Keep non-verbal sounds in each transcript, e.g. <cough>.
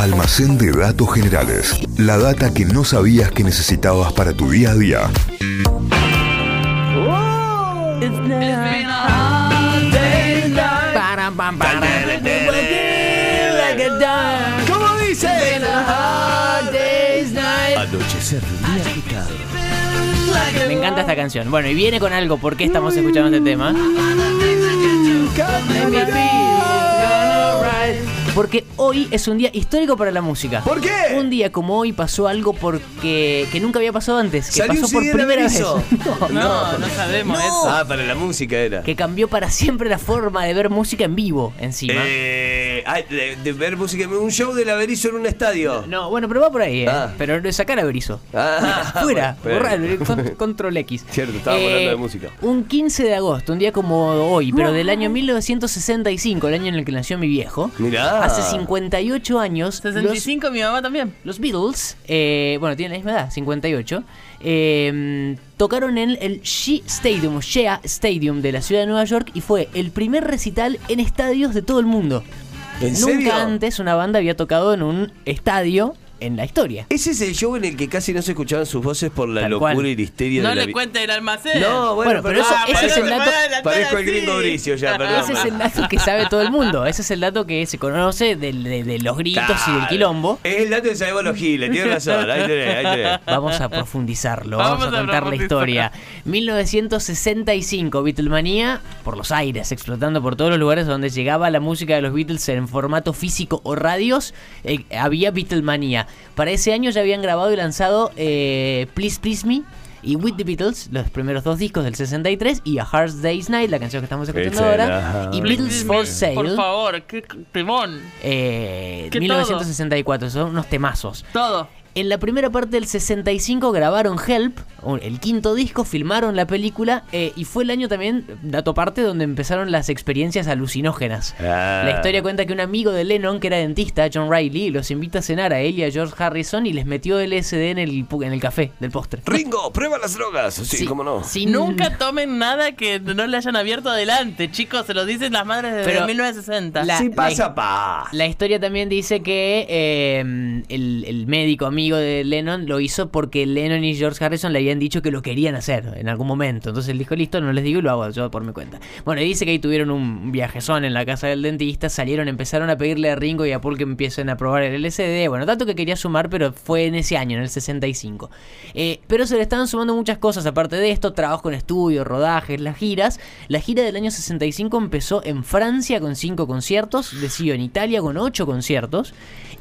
Almacén de datos generales. La data que no sabías que necesitabas para tu día a día. ¿Cómo dice? Anochecer. Me encanta esta canción. Bueno, y viene con algo. ¿Por qué estamos escuchando este tema? Porque hoy es un día histórico para la música. ¿Por qué? Un día como hoy pasó algo porque que nunca había pasado antes, que ¿Salió un pasó por CD primera vez. <laughs> No, no sabemos eso. Ah, para la música era. Que cambió para siempre la forma de ver música en vivo encima. Eh, ay, de, de ver música, un show del Averizo en un estadio. No, bueno, pero va por ahí, ¿eh? Ah. Pero sacar a Berizo. Ah, Fuera, <laughs> bueno, borrar, con- control X. Eh, <laughs> Cierto, estábamos hablando de música. Un 15 de agosto, un día como hoy, pero del año 1965, el año en el que nació mi viejo. Mirá. Hace 58 años. los- 65 mi mamá también. Los Beatles, eh, bueno, tienen la misma edad, 58, eh, tocaron en el Shea Stadium, Shea Stadium de la ciudad de Nueva York y fue el primer recital en estadios de todo el mundo. ¿En Nunca serio? antes una banda había tocado en un estadio en la historia. Ese es el show en el que casi no se escuchaban sus voces por la Tal locura cual. y la histeria No de la le cuente el almacén. No, bueno, Bueno, pero eso- Ah, ese es el dato- Parezco el gringo. Bricio ya, perdón. Ese es el dato que sabe todo el mundo. Ese es el dato que se conoce de, de los gritos y del quilombo. Es el dato que sabemos los giles, tienes razón. Ahí tenés, ahí tenés. Vamos a profundizarlo, vamos, Vamos a a contar la historia. 1965, Beatlemania por los aires, explotando por todos los lugares donde llegaba la música de los Beatles en formato físico o radios, eh, había Beatlemania. Para ese año ya habían grabado y lanzado eh, Please Please Me y With the Beatles, los primeros dos discos del 63, y A Hard Day's Night, la canción que estamos escuchando ahora, y Beatles for Sale. Por favor, qué timón. Eh, Que 1964, son unos temazos. Todo. En la primera parte del 65 grabaron Help, el quinto disco, filmaron la película eh, y fue el año también, dato parte, donde empezaron las experiencias alucinógenas. Ah. La historia cuenta que un amigo de Lennon, que era dentista, John Riley, los invita a cenar a él y a George Harrison y les metió LSD en el, en el café del postre. Ringo, <laughs> prueba las drogas. Sí, Sí, cómo no. sin- Nunca tomen nada que no le hayan abierto adelante, chicos. Se los dicen las madres desde Pero 1960. la- Si pasa, pa. La historia también dice que eh, el, el médico amigo de Lennon lo hizo porque Lennon y George Harrison le habían dicho que lo querían hacer en algún momento. Entonces él dijo, listo, no les digo y lo hago yo por mi cuenta. Bueno, y dice que ahí tuvieron un viajezón en la casa del dentista, salieron, empezaron a pedirle a Ringo y a Paul que empiecen a probar el LCD. Bueno, tanto que quería sumar, pero fue en ese año, en el 65. Eh, pero se le estaban sumando muchas cosas aparte de esto, trabajo en estudio, rodajes, las giras. La gira del año 65 empezó en Francia con cinco conciertos, decidió en Italia con ocho conciertos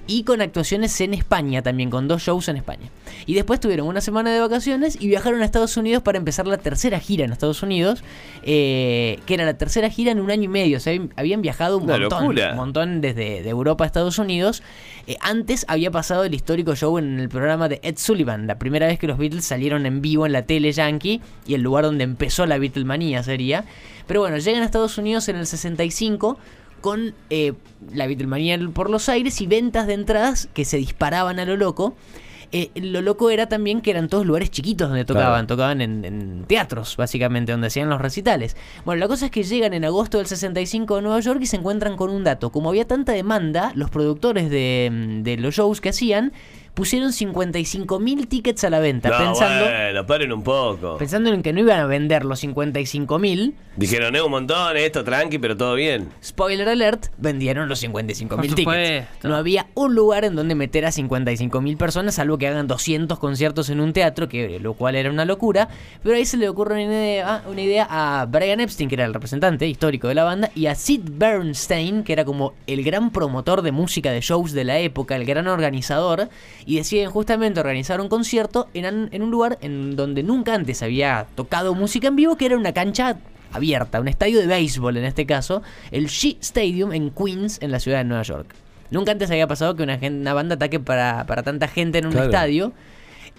y con actuaciones en España también, dos shows en España. Y después tuvieron una semana de vacaciones y viajaron a Estados Unidos para empezar la tercera gira en Estados Unidos, eh, que era la tercera gira en un año y medio. O sea, habían viajado un Una montón, locura. un montón desde de Europa a Estados Unidos. Eh, antes había pasado el histórico show en el programa de Ed Sullivan, la primera vez que los Beatles salieron en vivo en la tele yankee y el lugar donde empezó la Beatlemanía sería. Pero bueno, llegan a Estados Unidos en el 65 con eh, la Beatlemanía por los aires y ventas de entradas que se disparaban a lo loco. Eh, lo loco era también que eran todos lugares chiquitos donde tocaban, Claro. tocaban en, en teatros, básicamente, donde hacían los recitales. Bueno, la cosa es que llegan en agosto del 65 a Nueva York y se encuentran con un dato. Como había tanta demanda, los productores de, de los shows que hacían pusieron 55 mil tickets a la venta, No, pensando, bueno, paren un poco. pensando en que no iban a vender los 55 mil. Dijeron, es un montón, esto tranqui, pero todo bien. Spoiler alert, vendieron los 55 mil tickets. supuesto. No había un lugar en donde meter a 55 mil personas, salvo que hagan 200 conciertos en un teatro, que lo cual era una locura. Pero ahí se le ocurre una idea, una idea a Brian Epstein, que era el representante histórico de la banda, y a Sid Bernstein, que era como el gran promotor de música de shows de la época, el gran organizador, y deciden justamente organizar un concierto en, en un lugar en donde nunca antes había tocado música en vivo, que era una cancha abierta, un estadio de béisbol en este caso, el Shea Stadium en Queens, en la ciudad de Nueva York. Nunca antes había pasado que una, banda ataque para, para tanta gente en un Claro. estadio.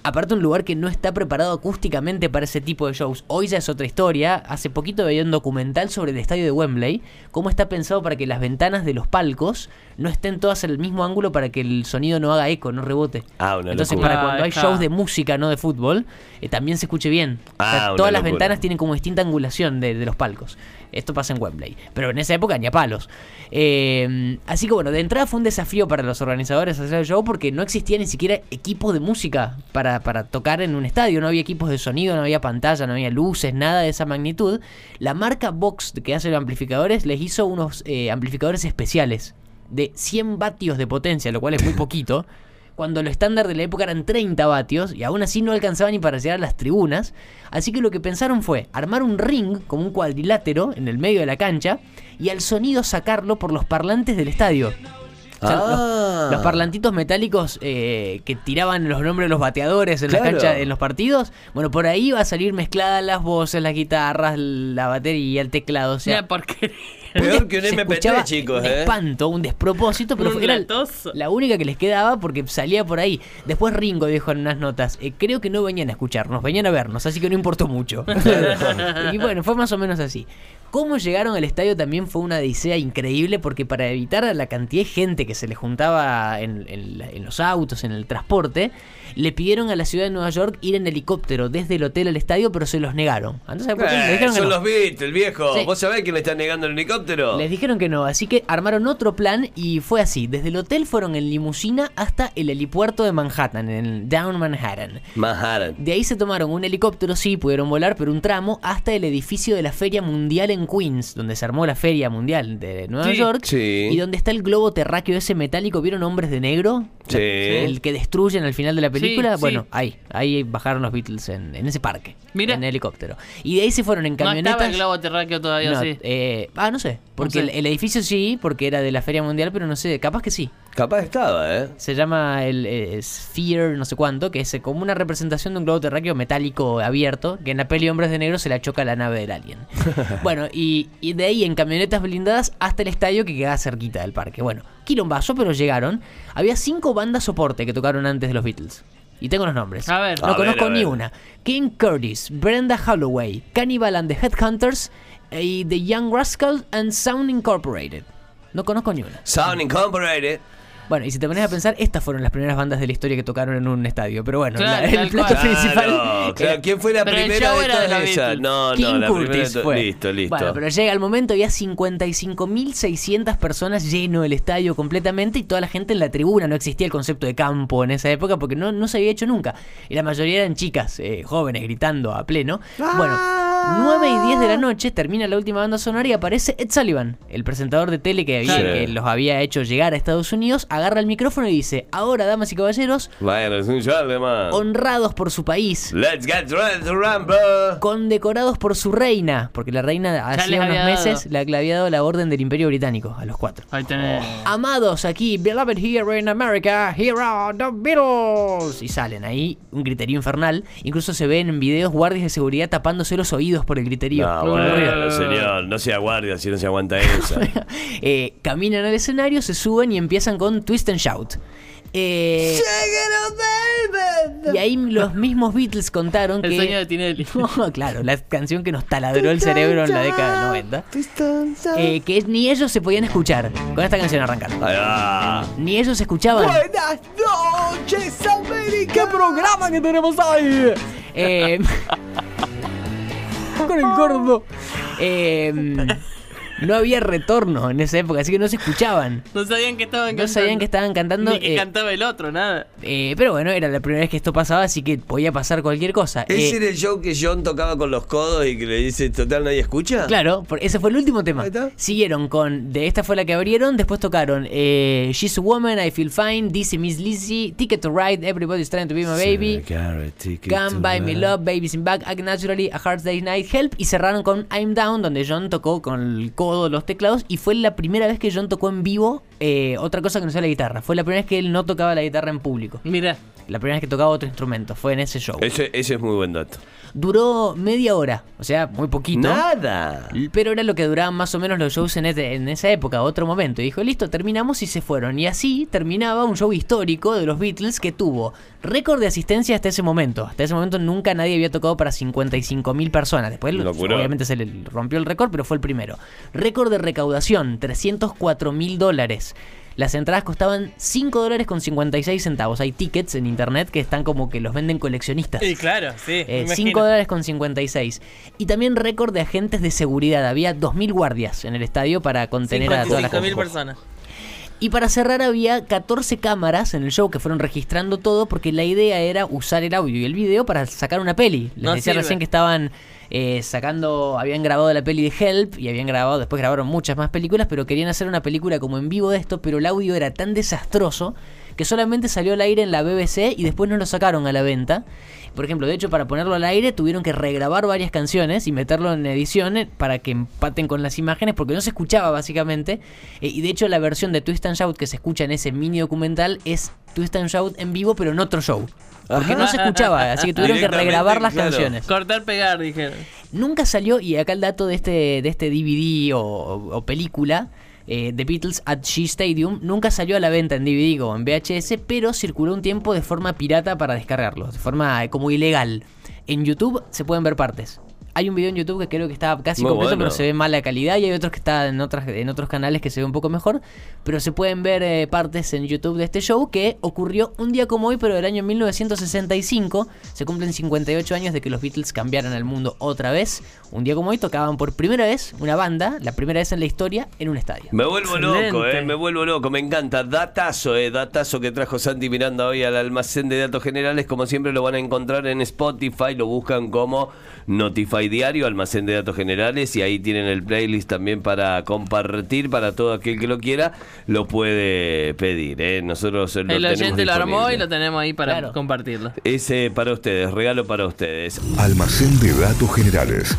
Aparte un lugar que no está preparado acústicamente para ese tipo de shows. Hoy ya es otra historia. Hace poquito veía un documental sobre el estadio de Wembley, cómo está pensado para que las ventanas de los palcos no estén todas en el mismo ángulo para que el sonido no haga eco, no rebote. Ah, una Entonces locura. para cuando Ah, hay shows de música, no de fútbol, eh, también se escuche bien. O sea, Ah, todas las ventanas tienen como distinta angulación de, de los palcos. Esto pasa en Wembley. Pero en esa época ni a palos. Eh, así que bueno, de entrada fue un desafío para los organizadores hacer el show porque no existía ni siquiera equipo de música para, para tocar en un estadio. No había equipos de sonido, no había pantalla, no había luces, nada de esa magnitud. La marca Vox que hace los amplificadores les hizo unos eh, amplificadores especiales de 100 vatios de potencia, lo cual es muy <laughs> poquito. Cuando lo estándar de la época eran 30 vatios y aún así no alcanzaba ni para llegar a las tribunas. Así que lo que pensaron fue armar un ring como un cuadrilátero en el medio de la cancha y al sonido sacarlo por los parlantes del estadio. O sea, Ah. los, los parlantitos metálicos eh, que tiraban los nombres de los bateadores en la Claro. cancha, en los partidos, bueno, por ahí va a salir mezcladas las voces, las guitarras, la batería, el teclado. O sea, porquería. Peor que un se MP3, escuchaba chicos, un ¿eh? espanto, un despropósito, pero Un fue- era la única que les quedaba porque salía por ahí. Después Ringo dijo en unas notas, eh, creo que no venían a escucharnos, venían a vernos, así que no importó mucho. <laughs> y bueno, fue más o menos así. Cómo llegaron al estadio también fue una odisea increíble porque para evitar a la cantidad de gente que se le juntaba en, en la- en los autos, en el transporte, le pidieron a la ciudad de Nueva York ir en helicóptero desde el hotel al estadio, pero se los negaron. Entonces. Le Eh, dijeron que son no. los Beatles, viejo. Sí. ¿Vos sabés quién le está negando el helicóptero? Les dijeron que no, así que armaron otro plan y fue así. Desde el hotel fueron en limusina hasta el helipuerto de Manhattan, en el Down Manhattan. Manhattan. De ahí se tomaron un helicóptero, sí, pudieron volar, pero un tramo hasta el edificio de la Feria Mundial en Queens, donde se armó la Feria Mundial de Nueva Sí, York. sí. Y donde está el globo terráqueo ese metálico. ¿Vieron Hombres de Negro? Sí. El que destruyen al final de la película. Sí, bueno, sí. ahí, ahí bajaron los Beatles en, en ese parque. Mira. En helicóptero. Y de ahí se fueron en No camionetas. estaba el globo terráqueo todavía, No, sí. eh, ah, no sé. Porque sé. El, el edificio sí, porque era de la Feria Mundial, pero no sé, capaz que sí. Capaz estaba, ¿eh? Se llama el eh, Sphere, no sé cuánto, que es como una representación de un globo terráqueo metálico abierto, que en la peli Hombres de Negro se la choca la nave del alien. <laughs> bueno, y, y de ahí en camionetas blindadas hasta el estadio que queda cerquita del parque. Bueno, quilombazo, pero llegaron. Había cinco bandas soporte que tocaron antes de los Beatles. Y tengo los nombres. A ver. No A ver, conozco ni ver. una. King Curtis, Brenda Holloway, Cannibal and the Headhunters y The Young Rascals and Sound Incorporated. No conozco ni una. Sound Incorporated. Bueno, y si te pones a pensar, estas fueron las primeras bandas de la historia que tocaron en un estadio. Pero bueno, Claro, la- el plato cual. principal. Claro, ¿Quién fue la Pero el primera show de era de todas esas? Beatles. No, King no, la primera de Curtis fue. Listo, listo. Bueno, pero llega el momento, había 55.600 personas lleno el estadio completamente y toda la gente en la tribuna. No existía el concepto de campo en esa época porque no, no se había hecho nunca. Y la mayoría eran chicas, eh, jóvenes, gritando a pleno. Bueno, 9 y 10 de la noche termina la última banda sonora y aparece Ed Sullivan, el presentador de tele que, había, Sí. que los había hecho llegar a Estados Unidos. Agarra el micrófono y dice: Ahora, damas y caballeros, Bueno, es un show alemán. honrados por su país. Let's get ready to rumble. condecorados por su reina, porque la reina les hacía unos había meses dado. le le había dado la orden del Imperio Británico a los cuatro. Ahí tenés. Amados aquí, beloved here in America, here are the Beatles. Y salen ahí un griterío infernal. Incluso se ven en videos guardias de seguridad tapándose los oídos por el griterío. No, ruido. bueno, señor, no sea guardia si no se aguanta esa. <laughs> Eh, caminan al escenario, se suben y empiezan con Twist and Shout. Eh, y ahí los mismos Beatles contaron El que. sueño de Tinelli. <laughs> claro, la canción que nos taladró el cerebro en la década del 90. Eh, que ni ellos se podían escuchar. Con esta canción va. Ni ellos escuchaban. Buenas noches, América. ¿Qué programa que tenemos ahí? Eh, <laughs> <laughs> con el gordo. Eh, no había retorno en esa época, así que no se escuchaban. No sabían que estaban No cantando. sabían que estaban cantando. Ni que eh, cantaba el otro, nada. eh, pero bueno, era la primera vez que esto pasaba, así que podía pasar cualquier cosa. ¿Ese Eh, era el show que John tocaba con los codos y que le dice, total, nadie escucha? Claro, por- ese fue el último tema. Ahí está. Siguieron con. De esta fue la que abrieron. Después tocaron eh, She's a Woman, I Feel Fine, Dizzy Miss Lizzy, Ticket to Ride, Everybody's Trying to Be My Baby, Come By Me Love, Babies in Back, Act Naturally, A Hard Day's Night, Help. Y cerraron con I'm Down, donde John tocó con el coro todos los teclados y fue la primera vez que John tocó en vivo eh, otra cosa que no sea la guitarra. Fue la primera vez que él no tocaba la guitarra en público. Mira. La primera vez que tocaba otro instrumento. Fue en ese show. Ese, ese es muy buen dato. Duró media hora. O sea, muy poquito. Nada. Pero era lo que duraban más o menos los shows en, este- en esa época, otro momento. Y dijo, listo, terminamos y se fueron. Y así terminaba un show histórico de los Beatles que tuvo récord de asistencia hasta ese momento. Hasta ese momento nunca nadie había tocado para 55 mil personas. Después, Locura. obviamente, se le rompió el récord, pero fue el primero. Récord de recaudación, 304 mil dólares. Las entradas costaban 5 dólares con 56 centavos. Hay tickets en internet que están como que los venden coleccionistas. Y claro, sí. Eh, imagino. 5 dólares con 56. Y también récord de agentes de seguridad. Había 2.000 guardias en el estadio para contener a toda la 55 mil gente. personas. Y para cerrar había 14 cámaras en el show que fueron registrando todo porque la idea era usar el audio y el video para sacar una peli. Les No decía sirve. recién que estaban eh, sacando, habían grabado la peli de Help y habían grabado, después grabaron muchas más películas, pero querían hacer una película como en vivo de esto, pero el audio era tan desastroso que solamente salió al aire en la BBC y después no lo sacaron a la venta. Por ejemplo, de hecho, para ponerlo al aire tuvieron que regrabar varias canciones y meterlo en edición eh, para que empaten con las imágenes porque no se escuchaba básicamente. Eh, y de hecho la versión de Twist and Shout que se escucha en ese mini documental es Twist and Shout en vivo pero en otro show. Porque no se escuchaba, <laughs> así que tuvieron que regrabar las claro. canciones. Cortar, pegar, dijeron. Nunca salió, y acá el dato de este, de este DVD o película, eh, The Beatles at Shea Stadium, nunca salió a la venta en DVD o en VHS, pero circuló un tiempo de forma pirata para descargarlo, de forma eh, como ilegal. En YouTube se pueden ver partes. Hay un video en YouTube que creo que está casi Muy completo, bueno. pero se ve mala calidad. Y hay otros que están en, otras, en otros canales que se ve un poco mejor. Pero se pueden ver eh, partes en YouTube de este show que ocurrió un día como hoy, pero del año 1965. Se cumplen 58 años de que los Beatles cambiaran el mundo otra vez. Un día como hoy tocaban por primera vez una banda, la primera vez en la historia, en un estadio. Me vuelvo Excelente. loco, eh, me vuelvo loco, me encanta. Datazo, eh, datazo que trajo Santi Miranda hoy al almacén de datos generales. Como siempre lo van a encontrar en Spotify, lo buscan como Notify Diario, almacén de datos generales, y ahí tienen el playlist también para compartir para todo aquel que lo quiera, lo puede pedir. Eh. Nosotros lo El oyente lo armó y lo tenemos ahí para Claro. compartirlo. Ese para ustedes, regalo para ustedes. Almacén de datos generales.